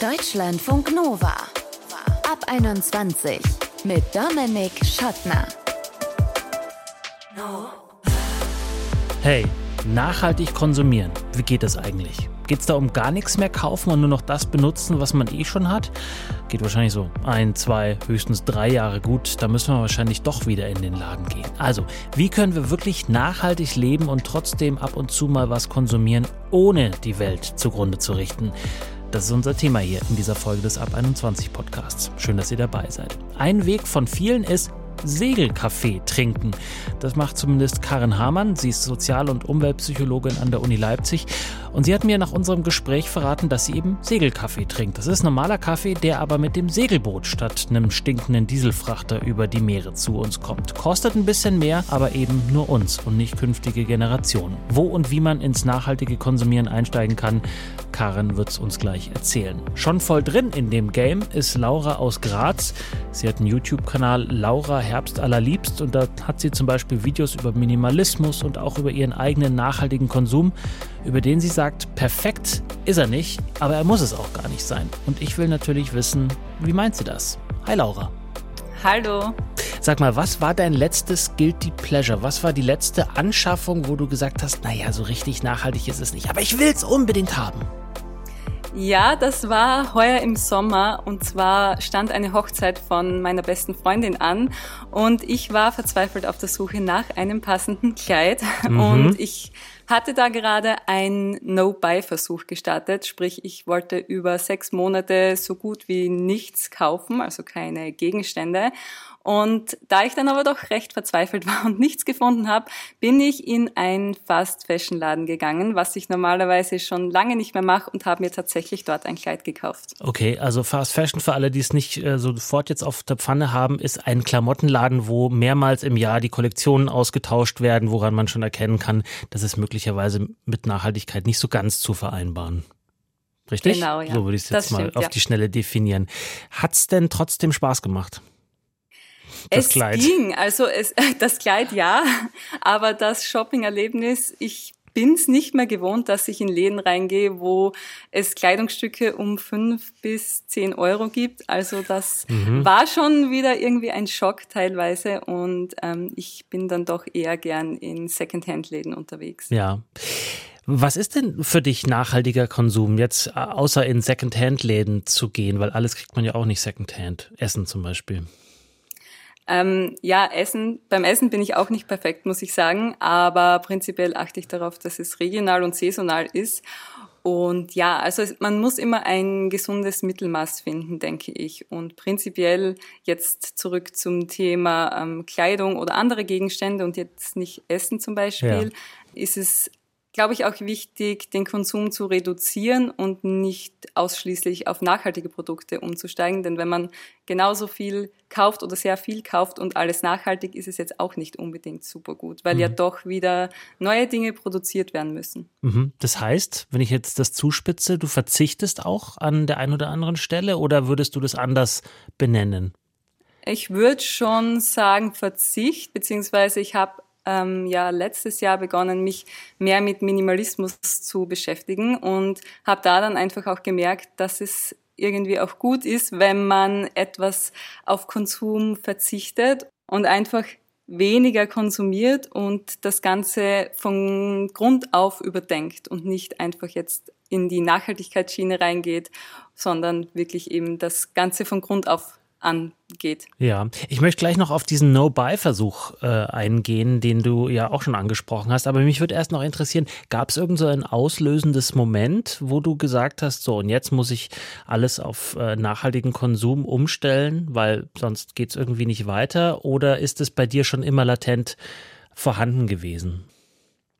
Deutschlandfunk Nova. Ab 21 mit Dominik Schottner. Hey, nachhaltig konsumieren. Wie geht das eigentlich? Geht es da um gar nichts mehr kaufen und nur noch das benutzen, was man eh schon hat? Geht wahrscheinlich so ein, zwei, höchstens drei Jahre gut. Da müssen wir wahrscheinlich doch wieder in den Laden gehen. Also, wie können wir wirklich nachhaltig leben und trotzdem ab und zu mal was konsumieren, ohne die Welt zugrunde zu richten? Das ist unser Thema hier in dieser Folge des Ab 21 Podcasts. Schön, dass ihr dabei seid. Ein Weg von vielen ist, Segelkaffee trinken. Das macht zumindest Karin Hamann. Sie ist Sozial- und Umweltpsychologin an der Uni Leipzig. Und sie hat mir nach unserem Gespräch verraten, dass sie eben Segelkaffee trinkt. Das ist normaler Kaffee, der aber mit dem Segelboot statt einem stinkenden Dieselfrachter über die Meere zu uns kommt. Kostet ein bisschen mehr, aber eben nur uns und nicht künftige Generationen. Wo und wie man ins nachhaltige Konsumieren einsteigen kann, Karin wird es uns gleich erzählen. Schon voll drin in dem Game ist Laura aus Graz. Sie hat einen YouTube-Kanal Laura Herbst allerliebst und da hat sie zum Beispiel Videos über Minimalismus und auch über ihren eigenen nachhaltigen Konsum, über den sie sagt, perfekt ist er nicht, aber er muss es auch gar nicht sein. Und ich will natürlich wissen, wie meint sie das? Hi Laura. Hallo. Sag mal, was war dein letztes Guilty Pleasure? Was war die letzte Anschaffung, wo du gesagt hast, naja, so richtig nachhaltig ist es nicht, aber ich will es unbedingt haben? Ja, das war heuer im Sommer und zwar stand eine Hochzeit von meiner besten Freundin an und ich war verzweifelt auf der Suche nach einem passenden Kleid mhm. und ich hatte da gerade einen No-Buy-Versuch gestartet, sprich ich wollte über sechs Monate so gut wie nichts kaufen, also keine Gegenstände und da ich dann aber doch recht verzweifelt war und nichts gefunden habe, bin ich in einen Fast-Fashion-Laden gegangen, was ich normalerweise schon lange nicht mehr mache und habe mir tatsächlich dort ein Kleid gekauft. Okay, also Fast Fashion für alle, die es nicht äh, sofort jetzt auf der Pfanne haben, ist ein Klamottenladen, wo mehrmals im Jahr die Kollektionen ausgetauscht werden, woran man schon erkennen kann, dass es möglicherweise mit Nachhaltigkeit nicht so ganz zu vereinbaren. Richtig? Genau, ja. So würde ich es jetzt das mal stimmt, auf ja. die Schnelle definieren. Hat es denn trotzdem Spaß gemacht? Das es Kleid. ging, also es, das Kleid ja, aber das Shopping-Erlebnis, ich bin es nicht mehr gewohnt, dass ich in Läden reingehe, wo es Kleidungsstücke um fünf bis zehn Euro gibt. Also das mhm. war schon wieder irgendwie ein Schock teilweise und ähm, ich bin dann doch eher gern in Secondhand-Läden unterwegs. Ja. Was ist denn für dich nachhaltiger Konsum, jetzt äh, außer in Secondhand-Läden zu gehen? Weil alles kriegt man ja auch nicht Secondhand. Essen zum Beispiel. Ähm, ja, Essen, beim Essen bin ich auch nicht perfekt, muss ich sagen, aber prinzipiell achte ich darauf, dass es regional und saisonal ist. Und ja, also man muss immer ein gesundes Mittelmaß finden, denke ich. Und prinzipiell jetzt zurück zum Thema ähm, Kleidung oder andere Gegenstände und jetzt nicht Essen zum Beispiel, ja. ist es glaube ich, auch wichtig, den Konsum zu reduzieren und nicht ausschließlich auf nachhaltige Produkte umzusteigen. Denn wenn man genauso viel kauft oder sehr viel kauft und alles nachhaltig, ist es jetzt auch nicht unbedingt super gut, weil mhm. ja doch wieder neue Dinge produziert werden müssen. Mhm. Das heißt, wenn ich jetzt das zuspitze, du verzichtest auch an der einen oder anderen Stelle oder würdest du das anders benennen? Ich würde schon sagen Verzicht, beziehungsweise ich habe ähm, ja letztes Jahr begonnen, mich mehr mit Minimalismus zu beschäftigen und habe da dann einfach auch gemerkt, dass es irgendwie auch gut ist, wenn man etwas auf Konsum verzichtet und einfach weniger konsumiert und das Ganze von Grund auf überdenkt und nicht einfach jetzt in die Nachhaltigkeitsschiene reingeht, sondern wirklich eben das Ganze von Grund auf angeht. Ja, ich möchte gleich noch auf diesen No-Buy-Versuch äh, eingehen, den du ja auch schon angesprochen hast. Aber mich würde erst noch interessieren, gab es irgend so ein auslösendes Moment, wo du gesagt hast, so und jetzt muss ich alles auf äh, nachhaltigen Konsum umstellen, weil sonst geht es irgendwie nicht weiter? Oder ist es bei dir schon immer latent vorhanden gewesen?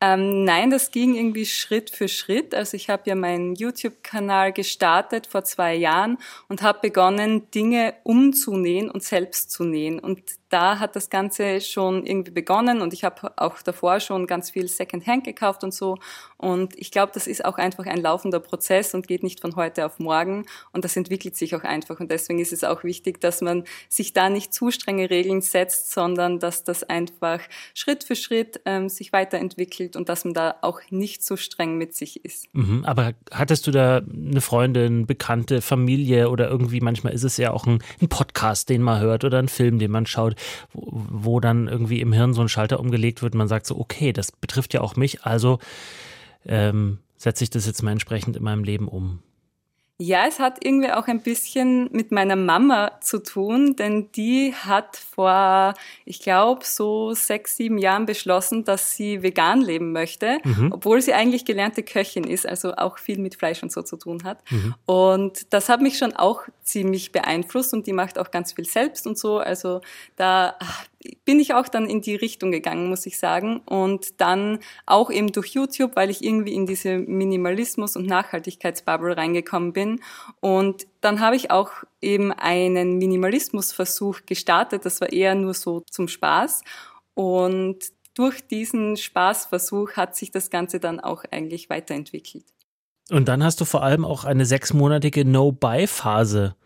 Ähm, nein, das ging irgendwie Schritt für Schritt. Also ich habe ja meinen YouTube-Kanal gestartet vor zwei Jahren und habe begonnen, Dinge umzunähen und selbst zu nähen. Und da hat das Ganze schon irgendwie begonnen und ich habe auch davor schon ganz viel Secondhand gekauft und so. Und ich glaube, das ist auch einfach ein laufender Prozess und geht nicht von heute auf morgen und das entwickelt sich auch einfach. Und deswegen ist es auch wichtig, dass man sich da nicht zu strenge Regeln setzt, sondern dass das einfach Schritt für Schritt ähm, sich weiterentwickelt und dass man da auch nicht so streng mit sich ist. Mhm, aber hattest du da eine Freundin, Bekannte, Familie oder irgendwie, manchmal ist es ja auch ein, ein Podcast, den man hört oder ein Film, den man schaut, wo, dann irgendwie im Hirn so ein Schalter umgelegt wird man sagt so, okay, das betrifft ja auch mich, also ähm, setze ich das jetzt mal entsprechend in meinem Leben um. Ja, es hat irgendwie auch ein bisschen mit meiner Mama zu tun, denn die hat vor, ich glaube, so sechs, sieben Jahren beschlossen, dass sie vegan leben möchte, mhm. obwohl sie eigentlich gelernte Köchin ist, also auch viel mit Fleisch und so zu tun hat. Mhm. Und das hat mich schon auch ziemlich beeinflusst und die macht auch ganz viel selbst und so. Also da bin ich auch dann in die Richtung gegangen, muss ich sagen. Und dann auch eben durch YouTube, weil ich irgendwie in diese Minimalismus- und Nachhaltigkeitsbubble reingekommen bin. Und dann habe ich auch eben einen Minimalismusversuch gestartet. Das war eher nur so zum Spaß. Und durch diesen Spaßversuch hat sich das Ganze dann auch eigentlich weiterentwickelt. Und dann hast du vor allem auch eine sechsmonatige No-Buy-Phase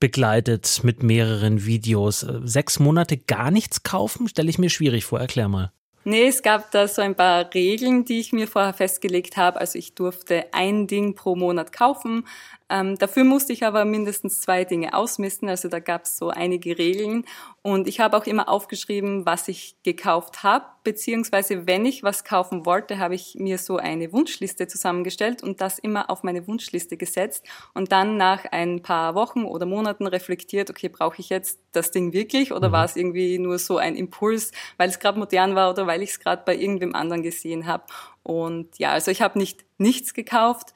begleitet mit mehreren Videos. Sechs Monate gar nichts kaufen, stelle ich mir schwierig vor. Erklär mal. Nee, es gab da so ein paar Regeln, die ich mir vorher festgelegt habe. Also ich durfte ein Ding pro Monat kaufen. Ähm, dafür musste ich aber mindestens zwei Dinge ausmisten. Also da gab es so einige Regeln. Und ich habe auch immer aufgeschrieben, was ich gekauft habe. Beziehungsweise, wenn ich was kaufen wollte, habe ich mir so eine Wunschliste zusammengestellt und das immer auf meine Wunschliste gesetzt. Und dann nach ein paar Wochen oder Monaten reflektiert, okay, brauche ich jetzt das Ding wirklich oder mhm. war es irgendwie nur so ein Impuls, weil es gerade modern war oder weil ich es gerade bei irgendwem anderen gesehen habe. Und ja, also ich habe nicht nichts gekauft,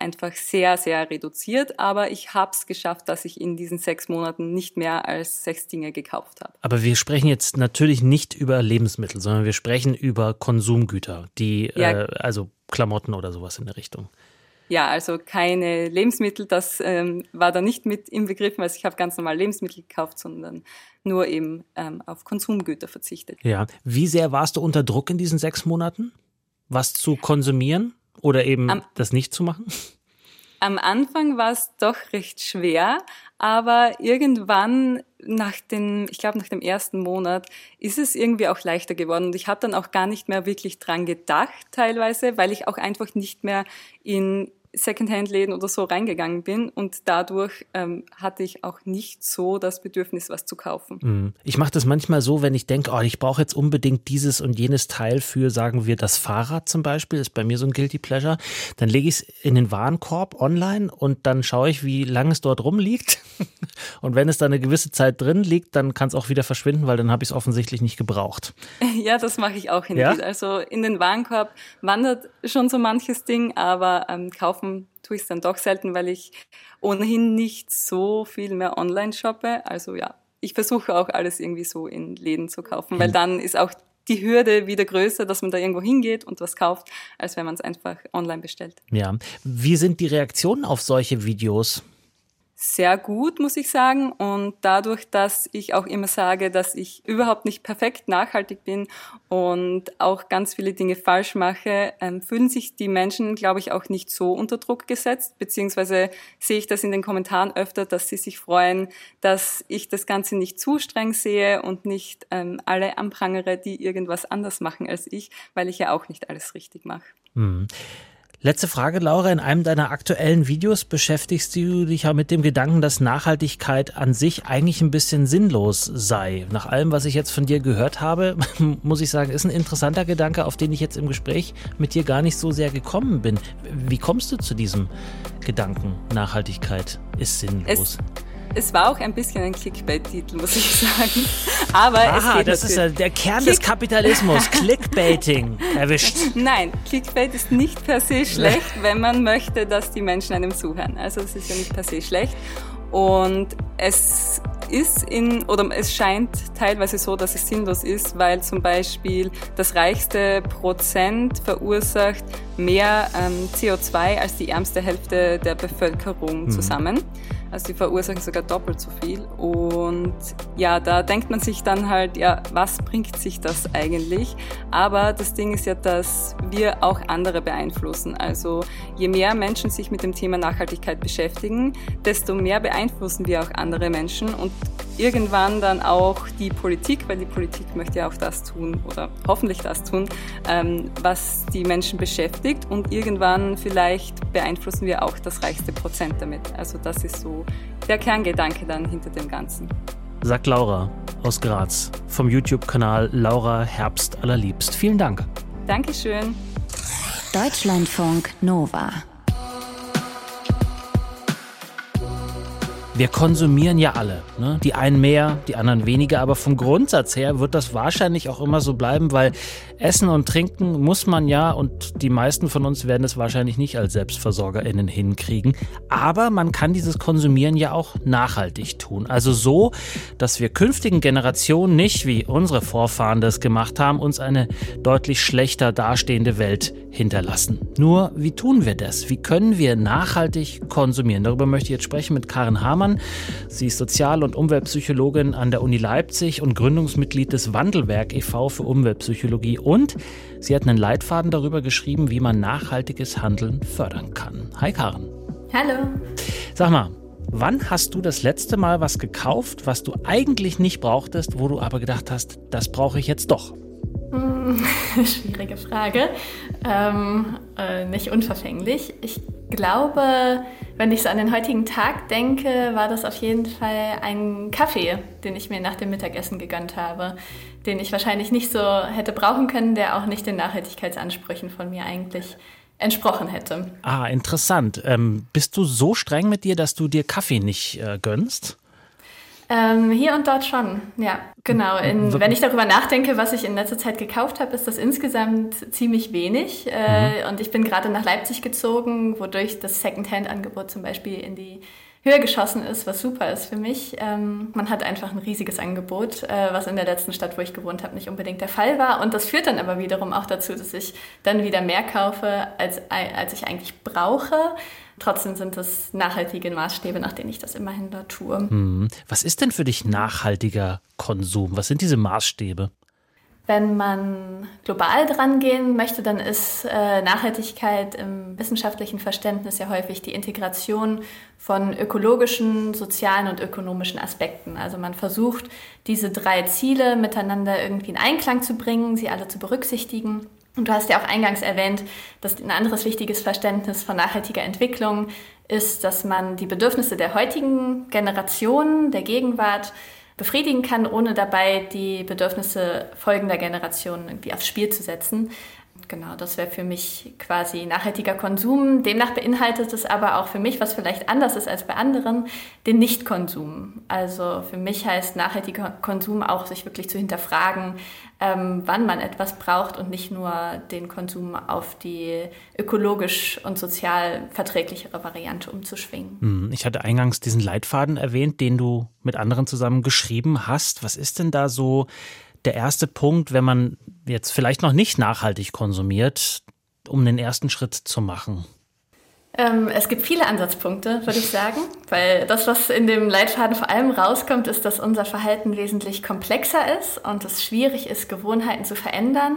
einfach sehr, sehr reduziert, aber ich habe es geschafft, dass ich in diesen sechs Monaten nicht mehr als sechs Dinge gekauft habe. Aber wir sprechen jetzt natürlich nicht über Lebensmittel, sondern wir sprechen über Konsumgüter, die ja. äh, also Klamotten oder sowas in der Richtung. Ja, also keine Lebensmittel, das ähm, war da nicht mit im Begriff, also ich habe ganz normal Lebensmittel gekauft, sondern nur eben ähm, auf Konsumgüter verzichtet. Ja, wie sehr warst du unter Druck in diesen sechs Monaten, was zu konsumieren? Oder eben am, das nicht zu machen? Am Anfang war es doch recht schwer, aber irgendwann nach dem, ich glaube nach dem ersten Monat, ist es irgendwie auch leichter geworden. Und ich habe dann auch gar nicht mehr wirklich dran gedacht teilweise, weil ich auch einfach nicht mehr in Secondhand-Läden oder so reingegangen bin und dadurch ähm, hatte ich auch nicht so das Bedürfnis, was zu kaufen. Mhm. Ich mache das manchmal so, wenn ich denke, oh, ich brauche jetzt unbedingt dieses und jenes Teil für, sagen wir, das Fahrrad zum Beispiel, ist bei mir so ein Guilty Pleasure, dann lege ich es in den Warenkorb online und dann schaue ich, wie lange es dort rumliegt. und wenn es da eine gewisse Zeit drin liegt, dann kann es auch wieder verschwinden, weil dann habe ich es offensichtlich nicht gebraucht. Ja, das mache ich auch hin. Ja? Also in den Warenkorb wandert schon so manches Ding, aber ähm, kaufen kaufen tue ich es dann doch selten, weil ich ohnehin nicht so viel mehr online shoppe. Also ja, ich versuche auch alles irgendwie so in Läden zu kaufen, weil dann ist auch die Hürde wieder größer, dass man da irgendwo hingeht und was kauft, als wenn man es einfach online bestellt. Ja. Wie sind die Reaktionen auf solche Videos? Sehr gut, muss ich sagen. Und dadurch, dass ich auch immer sage, dass ich überhaupt nicht perfekt nachhaltig bin und auch ganz viele Dinge falsch mache, ähm, fühlen sich die Menschen, glaube ich, auch nicht so unter Druck gesetzt. Beziehungsweise sehe ich das in den Kommentaren öfter, dass sie sich freuen, dass ich das Ganze nicht zu streng sehe und nicht ähm, alle anprangere, die irgendwas anders machen als ich, weil ich ja auch nicht alles richtig mache. Mhm. Letzte Frage, Laura. In einem deiner aktuellen Videos beschäftigst du dich ja mit dem Gedanken, dass Nachhaltigkeit an sich eigentlich ein bisschen sinnlos sei. Nach allem, was ich jetzt von dir gehört habe, muss ich sagen, ist ein interessanter Gedanke, auf den ich jetzt im Gespräch mit dir gar nicht so sehr gekommen bin. Wie kommst du zu diesem Gedanken, Nachhaltigkeit ist sinnlos? Es es war auch ein bisschen ein Clickbait-Titel, muss ich sagen. Aber Aha, das ist ja der Kern Click des Kapitalismus. Clickbaiting erwischt. Nein, Clickbait ist nicht per se schlecht, wenn man möchte, dass die Menschen einem zuhören. Also es ist ja nicht per se schlecht. Und es ist in, oder es scheint teilweise so, dass es sinnlos ist, weil zum Beispiel das reichste Prozent verursacht mehr ähm, CO2 als die ärmste Hälfte der Bevölkerung mhm. zusammen. Also die verursachen sogar doppelt so viel. Und ja, da denkt man sich dann halt, ja, was bringt sich das eigentlich? Aber das Ding ist ja, dass wir auch andere beeinflussen. Also je mehr Menschen sich mit dem Thema Nachhaltigkeit beschäftigen, desto mehr beeinflussen wir auch andere Menschen und irgendwann dann auch die Politik, weil die Politik möchte ja auch das tun oder hoffentlich das tun, ähm, was die Menschen beschäftigt und irgendwann vielleicht beeinflussen wir auch das reichste Prozent damit. Also das ist so der Kerngedanke dann hinter dem Ganzen. Sagt Laura aus Graz vom YouTube-Kanal Laura Herbst allerliebst. Vielen Dank. Dankeschön. Deutschlandfunk Nova. Wir konsumieren ja alle. Ne? Die einen mehr, die anderen weniger. Aber vom Grundsatz her wird das wahrscheinlich auch immer so bleiben, weil Essen und Trinken muss man ja und die meisten von uns werden es wahrscheinlich nicht als SelbstversorgerInnen hinkriegen. Aber man kann dieses Konsumieren ja auch nachhaltig tun. Also so, dass wir künftigen Generationen nicht, wie unsere Vorfahren das gemacht haben, uns eine deutlich schlechter dastehende Welt hinterlassen. Nur, wie tun wir das? Wie können wir nachhaltig konsumieren? Darüber möchte ich jetzt sprechen mit Karin Hamann. Sie ist Sozial- und Umweltpsychologin an der Uni Leipzig und Gründungsmitglied des Wandelwerk e.V. für Umweltpsychologie und sie hat einen Leitfaden darüber geschrieben, wie man nachhaltiges Handeln fördern kann. Hi Karen. Hallo. Sag mal, wann hast du das letzte Mal was gekauft, was du eigentlich nicht brauchtest, wo du aber gedacht hast, das brauche ich jetzt doch? Hm, schwierige Frage. Ähm, äh, nicht unverfänglich. Ich glaube, wenn ich so an den heutigen Tag denke, war das auf jeden Fall ein Kaffee, den ich mir nach dem Mittagessen gegönnt habe, den ich wahrscheinlich nicht so hätte brauchen können, der auch nicht den Nachhaltigkeitsansprüchen von mir eigentlich entsprochen hätte. Ah, interessant. Ähm, bist du so streng mit dir, dass du dir Kaffee nicht äh, gönnst? Ähm, hier und dort schon, ja, genau. In, wenn ich darüber nachdenke, was ich in letzter Zeit gekauft habe, ist das insgesamt ziemlich wenig. Äh, mhm. Und ich bin gerade nach Leipzig gezogen, wodurch das Secondhand-Angebot zum Beispiel in die Höhe geschossen ist, was super ist für mich. Ähm, man hat einfach ein riesiges Angebot, äh, was in der letzten Stadt, wo ich gewohnt habe, nicht unbedingt der Fall war. Und das führt dann aber wiederum auch dazu, dass ich dann wieder mehr kaufe, als, als ich eigentlich brauche. Trotzdem sind das nachhaltige Maßstäbe, nach denen ich das immerhin da tue. Hm. Was ist denn für dich nachhaltiger Konsum? Was sind diese Maßstäbe? Wenn man global dran gehen möchte, dann ist äh, Nachhaltigkeit im wissenschaftlichen Verständnis ja häufig die Integration von ökologischen, sozialen und ökonomischen Aspekten. Also man versucht, diese drei Ziele miteinander irgendwie in Einklang zu bringen, sie alle zu berücksichtigen. Und du hast ja auch eingangs erwähnt, dass ein anderes wichtiges Verständnis von nachhaltiger Entwicklung ist, dass man die Bedürfnisse der heutigen Generation, der Gegenwart befriedigen kann, ohne dabei die Bedürfnisse folgender Generationen irgendwie aufs Spiel zu setzen. Genau, das wäre für mich quasi nachhaltiger Konsum. Demnach beinhaltet es aber auch für mich, was vielleicht anders ist als bei anderen, den Nichtkonsum. Also für mich heißt nachhaltiger Konsum auch, sich wirklich zu hinterfragen, ähm, wann man etwas braucht und nicht nur den Konsum auf die ökologisch und sozial verträglichere Variante umzuschwingen. Hm, ich hatte eingangs diesen Leitfaden erwähnt, den du mit anderen zusammen geschrieben hast. Was ist denn da so der erste Punkt, wenn man jetzt vielleicht noch nicht nachhaltig konsumiert, um den ersten Schritt zu machen? Ähm, es gibt viele Ansatzpunkte, würde ich sagen, weil das, was in dem Leitfaden vor allem rauskommt, ist, dass unser Verhalten wesentlich komplexer ist und es schwierig ist, Gewohnheiten zu verändern.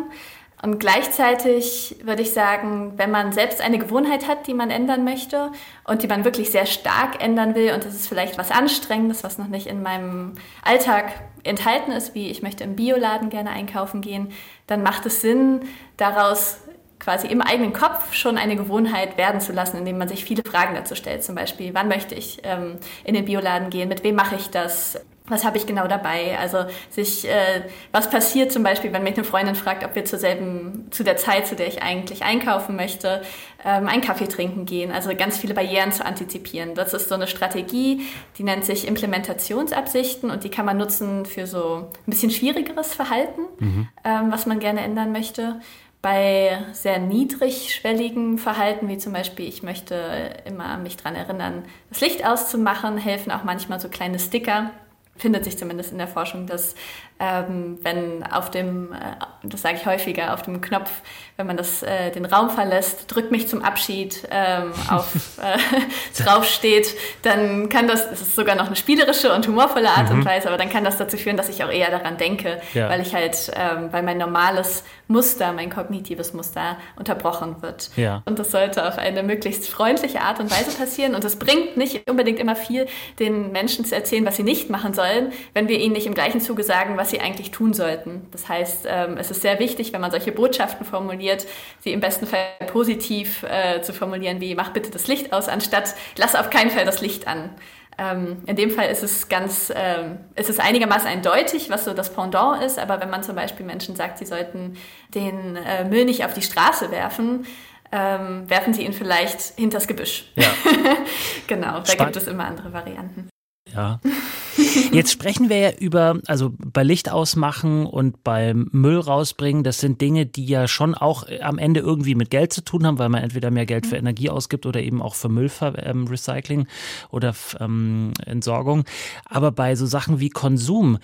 Und gleichzeitig würde ich sagen, wenn man selbst eine Gewohnheit hat, die man ändern möchte und die man wirklich sehr stark ändern will und das ist vielleicht was Anstrengendes, was noch nicht in meinem Alltag enthalten ist, wie ich möchte im Bioladen gerne einkaufen gehen, dann macht es Sinn, daraus quasi im eigenen Kopf schon eine Gewohnheit werden zu lassen, indem man sich viele Fragen dazu stellt. Zum Beispiel, wann möchte ich ähm, in den Bioladen gehen? Mit wem mache ich das? Was habe ich genau dabei? Also sich, äh, was passiert zum Beispiel, wenn mich eine Freundin fragt, ob wir zur selben, zu der Zeit, zu der ich eigentlich einkaufen möchte, ähm, einen Kaffee trinken gehen. Also ganz viele Barrieren zu antizipieren. Das ist so eine Strategie, die nennt sich Implementationsabsichten und die kann man nutzen für so ein bisschen schwierigeres Verhalten, mhm. ähm, was man gerne ändern möchte. Bei sehr niedrigschwelligen Verhalten, wie zum Beispiel, ich möchte immer mich daran erinnern, das Licht auszumachen, helfen auch manchmal so kleine Sticker, findet sich zumindest in der Forschung, dass ähm, wenn auf dem, äh, das sage ich häufiger, auf dem Knopf, wenn man das, äh, den Raum verlässt, drückt mich zum Abschied ähm, auf äh, draufsteht, dann kann das, das ist sogar noch eine spielerische und humorvolle Art mhm. und Weise, aber dann kann das dazu führen, dass ich auch eher daran denke, ja. weil ich halt, ähm, weil mein normales Muster, mein kognitives Muster unterbrochen wird. Ja. Und das sollte auf eine möglichst freundliche Art und Weise passieren und es bringt nicht unbedingt immer viel, den Menschen zu erzählen, was sie nicht machen sollen, wenn wir ihnen nicht im gleichen Zuge sagen, was sie eigentlich tun sollten. Das heißt, ähm, es ist sehr wichtig, wenn man solche Botschaften formuliert, sie im besten Fall positiv äh, zu formulieren, wie mach bitte das Licht aus, anstatt lass auf keinen Fall das Licht an. Ähm, in dem Fall ist es ganz, ähm, ist es einigermaßen eindeutig, was so das Pendant ist, aber wenn man zum Beispiel Menschen sagt, sie sollten den äh, Müll nicht auf die Straße werfen, ähm, werfen sie ihn vielleicht hinters Gebüsch. Ja. genau, da Spann gibt es immer andere Varianten. Ja. Jetzt sprechen wir ja über, also bei Licht ausmachen und beim Müll rausbringen, das sind Dinge, die ja schon auch am Ende irgendwie mit Geld zu tun haben, weil man entweder mehr Geld für Energie ausgibt oder eben auch für Müllrecycling ähm, oder ähm, Entsorgung. Aber bei so Sachen wie Konsum,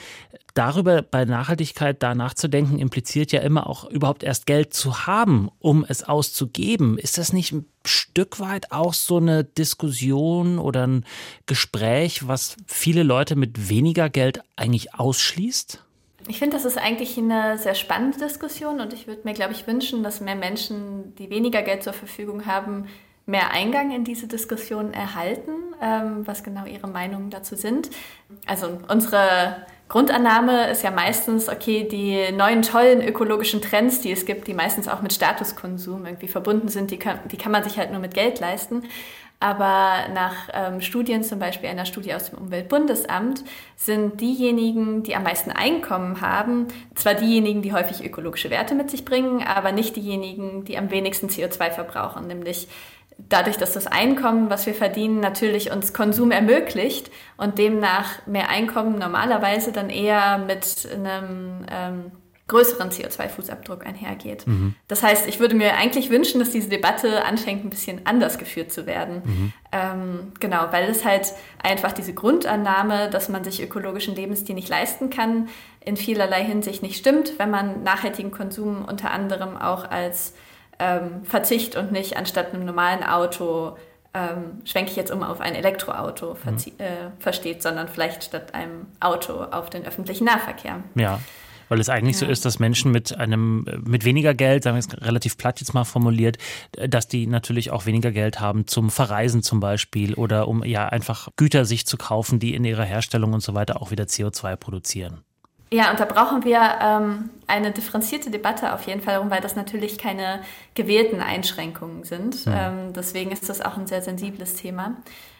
darüber bei Nachhaltigkeit da nachzudenken, impliziert ja immer auch überhaupt erst Geld zu haben, um es auszugeben. Ist das nicht ein Stück weit auch so eine Diskussion oder ein Gespräch, was viele Leute mit weniger Geld eigentlich ausschließt? Ich finde, das ist eigentlich eine sehr spannende Diskussion und ich würde mir, glaube ich, wünschen, dass mehr Menschen, die weniger Geld zur Verfügung haben, mehr Eingang in diese Diskussion erhalten, ähm, was genau ihre Meinungen dazu sind. Also unsere Grundannahme ist ja meistens, okay, die neuen tollen ökologischen Trends, die es gibt, die meistens auch mit Statuskonsum irgendwie verbunden sind, die kann, die kann man sich halt nur mit Geld leisten. Aber nach ähm, Studien, zum Beispiel einer Studie aus dem Umweltbundesamt, sind diejenigen, die am meisten Einkommen haben, zwar diejenigen, die häufig ökologische Werte mit sich bringen, aber nicht diejenigen, die am wenigsten CO2 verbrauchen, nämlich dadurch, dass das Einkommen, was wir verdienen, natürlich uns Konsum ermöglicht und demnach mehr Einkommen normalerweise dann eher mit einem ähm, größeren CO2-Fußabdruck einhergeht. Mhm. Das heißt, ich würde mir eigentlich wünschen, dass diese Debatte anfängt, ein bisschen anders geführt zu werden. Mhm. Ähm, genau, weil es halt einfach diese Grundannahme, dass man sich ökologischen Lebensstil nicht leisten kann, in vielerlei Hinsicht nicht stimmt, wenn man nachhaltigen Konsum unter anderem auch als ähm, Verzicht und nicht anstatt einem normalen Auto ähm, schwenke ich jetzt um auf ein Elektroauto mhm. äh, versteht, sondern vielleicht statt einem Auto auf den öffentlichen Nahverkehr. Ja. Weil es eigentlich ja. so ist, dass Menschen mit einem, mit weniger Geld, sagen wir es relativ platt jetzt mal formuliert, dass die natürlich auch weniger Geld haben zum Verreisen zum Beispiel oder um ja einfach Güter sich zu kaufen, die in ihrer Herstellung und so weiter auch wieder CO2 produzieren. Ja, und da brauchen wir ähm, eine differenzierte Debatte auf jeden Fall, weil das natürlich keine gewählten Einschränkungen sind. Mhm. Ähm, deswegen ist das auch ein sehr sensibles Thema.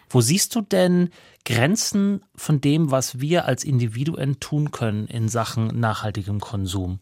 Wo siehst du denn Grenzen von dem, was wir als Individuen tun können in Sachen nachhaltigem Konsum?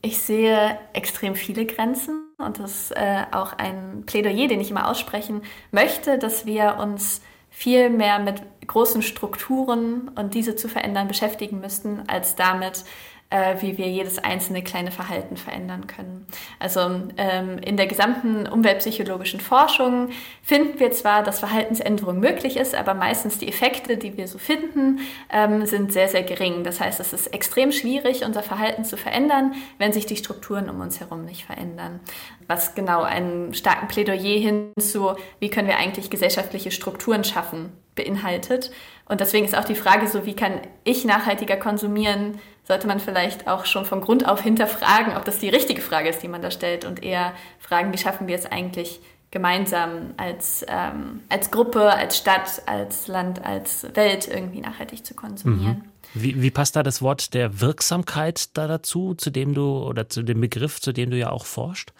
Ich sehe extrem viele Grenzen und das ist äh, auch ein Plädoyer, den ich immer aussprechen möchte, dass wir uns viel mehr mit großen Strukturen und diese zu verändern beschäftigen müssten, als damit, äh, wie wir jedes einzelne kleine Verhalten verändern können. Also ähm, in der gesamten umweltpsychologischen Forschung finden wir zwar, dass Verhaltensänderung möglich ist, aber meistens die Effekte, die wir so finden, ähm, sind sehr, sehr gering. Das heißt, es ist extrem schwierig, unser Verhalten zu verändern, wenn sich die Strukturen um uns herum nicht verändern. Was genau einen starken Plädoyer hin zu, wie können wir eigentlich gesellschaftliche Strukturen schaffen, beinhaltet. Und deswegen ist auch die Frage so, wie kann ich nachhaltiger konsumieren, sollte man vielleicht auch schon von Grund auf hinterfragen, ob das die richtige Frage ist, die man da stellt und eher fragen, wie schaffen wir es eigentlich gemeinsam als, ähm, als Gruppe, als Stadt, als Land, als Welt irgendwie nachhaltig zu konsumieren. Mhm. Wie, wie passt da das Wort der Wirksamkeit da dazu, zu dem du oder zu dem Begriff, zu dem du ja auch forscht?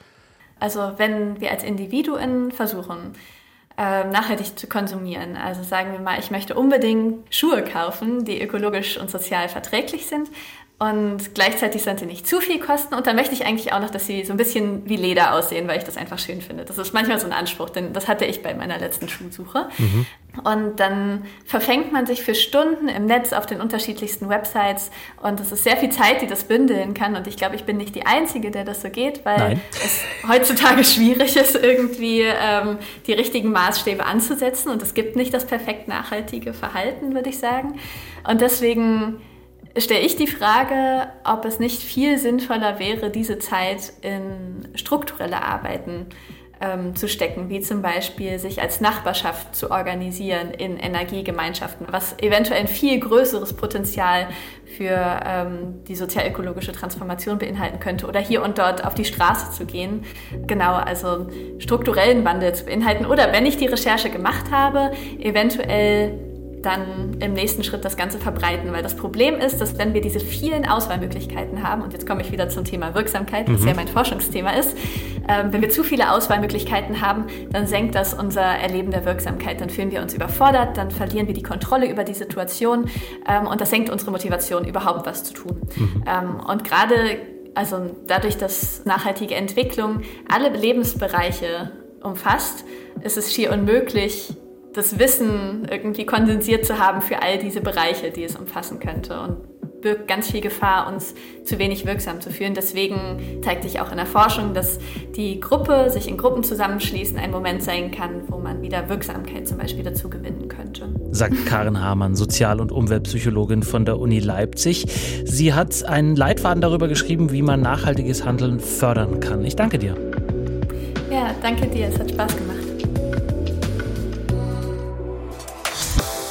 Also wenn wir als Individuen versuchen, ähm, nachhaltig zu konsumieren. Also sagen wir mal, ich möchte unbedingt Schuhe kaufen, die ökologisch und sozial verträglich sind, und gleichzeitig sollen sie nicht zu viel kosten. Und dann möchte ich eigentlich auch noch, dass sie so ein bisschen wie Leder aussehen, weil ich das einfach schön finde. Das ist manchmal so ein Anspruch, denn das hatte ich bei meiner letzten Schuhsuche. Mhm. Und dann verfängt man sich für Stunden im Netz auf den unterschiedlichsten Websites. Und es ist sehr viel Zeit, die das bündeln kann. Und ich glaube, ich bin nicht die Einzige, der das so geht, weil Nein. es heutzutage schwierig ist, irgendwie ähm, die richtigen Maßstäbe anzusetzen. Und es gibt nicht das perfekt nachhaltige Verhalten, würde ich sagen. Und deswegen stelle ich die Frage, ob es nicht viel sinnvoller wäre, diese Zeit in strukturelle Arbeiten ähm, zu stecken, wie zum Beispiel sich als Nachbarschaft zu organisieren in Energiegemeinschaften, was eventuell ein viel größeres Potenzial für ähm, die sozialökologische Transformation beinhalten könnte oder hier und dort auf die Straße zu gehen. Genau, also strukturellen Wandel zu beinhalten oder wenn ich die Recherche gemacht habe, eventuell dann im nächsten Schritt das Ganze verbreiten. Weil das Problem ist, dass wenn wir diese vielen Auswahlmöglichkeiten haben, und jetzt komme ich wieder zum Thema Wirksamkeit, was mhm. ja mein Forschungsthema ist, ähm, wenn wir zu viele Auswahlmöglichkeiten haben, dann senkt das unser Erleben der Wirksamkeit. Dann fühlen wir uns überfordert, dann verlieren wir die Kontrolle über die Situation ähm, und das senkt unsere Motivation, überhaupt was zu tun. Mhm. Ähm, und gerade also dadurch, dass nachhaltige Entwicklung alle Lebensbereiche umfasst, ist es schier unmöglich, das Wissen irgendwie kondensiert zu haben für all diese Bereiche, die es umfassen könnte und birgt ganz viel Gefahr, uns zu wenig wirksam zu fühlen. Deswegen zeigt sich auch in der Forschung, dass die Gruppe, sich in Gruppen zusammenschließen, ein Moment sein kann, wo man wieder Wirksamkeit zum Beispiel dazu gewinnen könnte. Sagt Karin Hamann, Sozial- und Umweltpsychologin von der Uni Leipzig. Sie hat einen Leitfaden darüber geschrieben, wie man nachhaltiges Handeln fördern kann. Ich danke dir. Ja, danke dir. Es hat Spaß gemacht.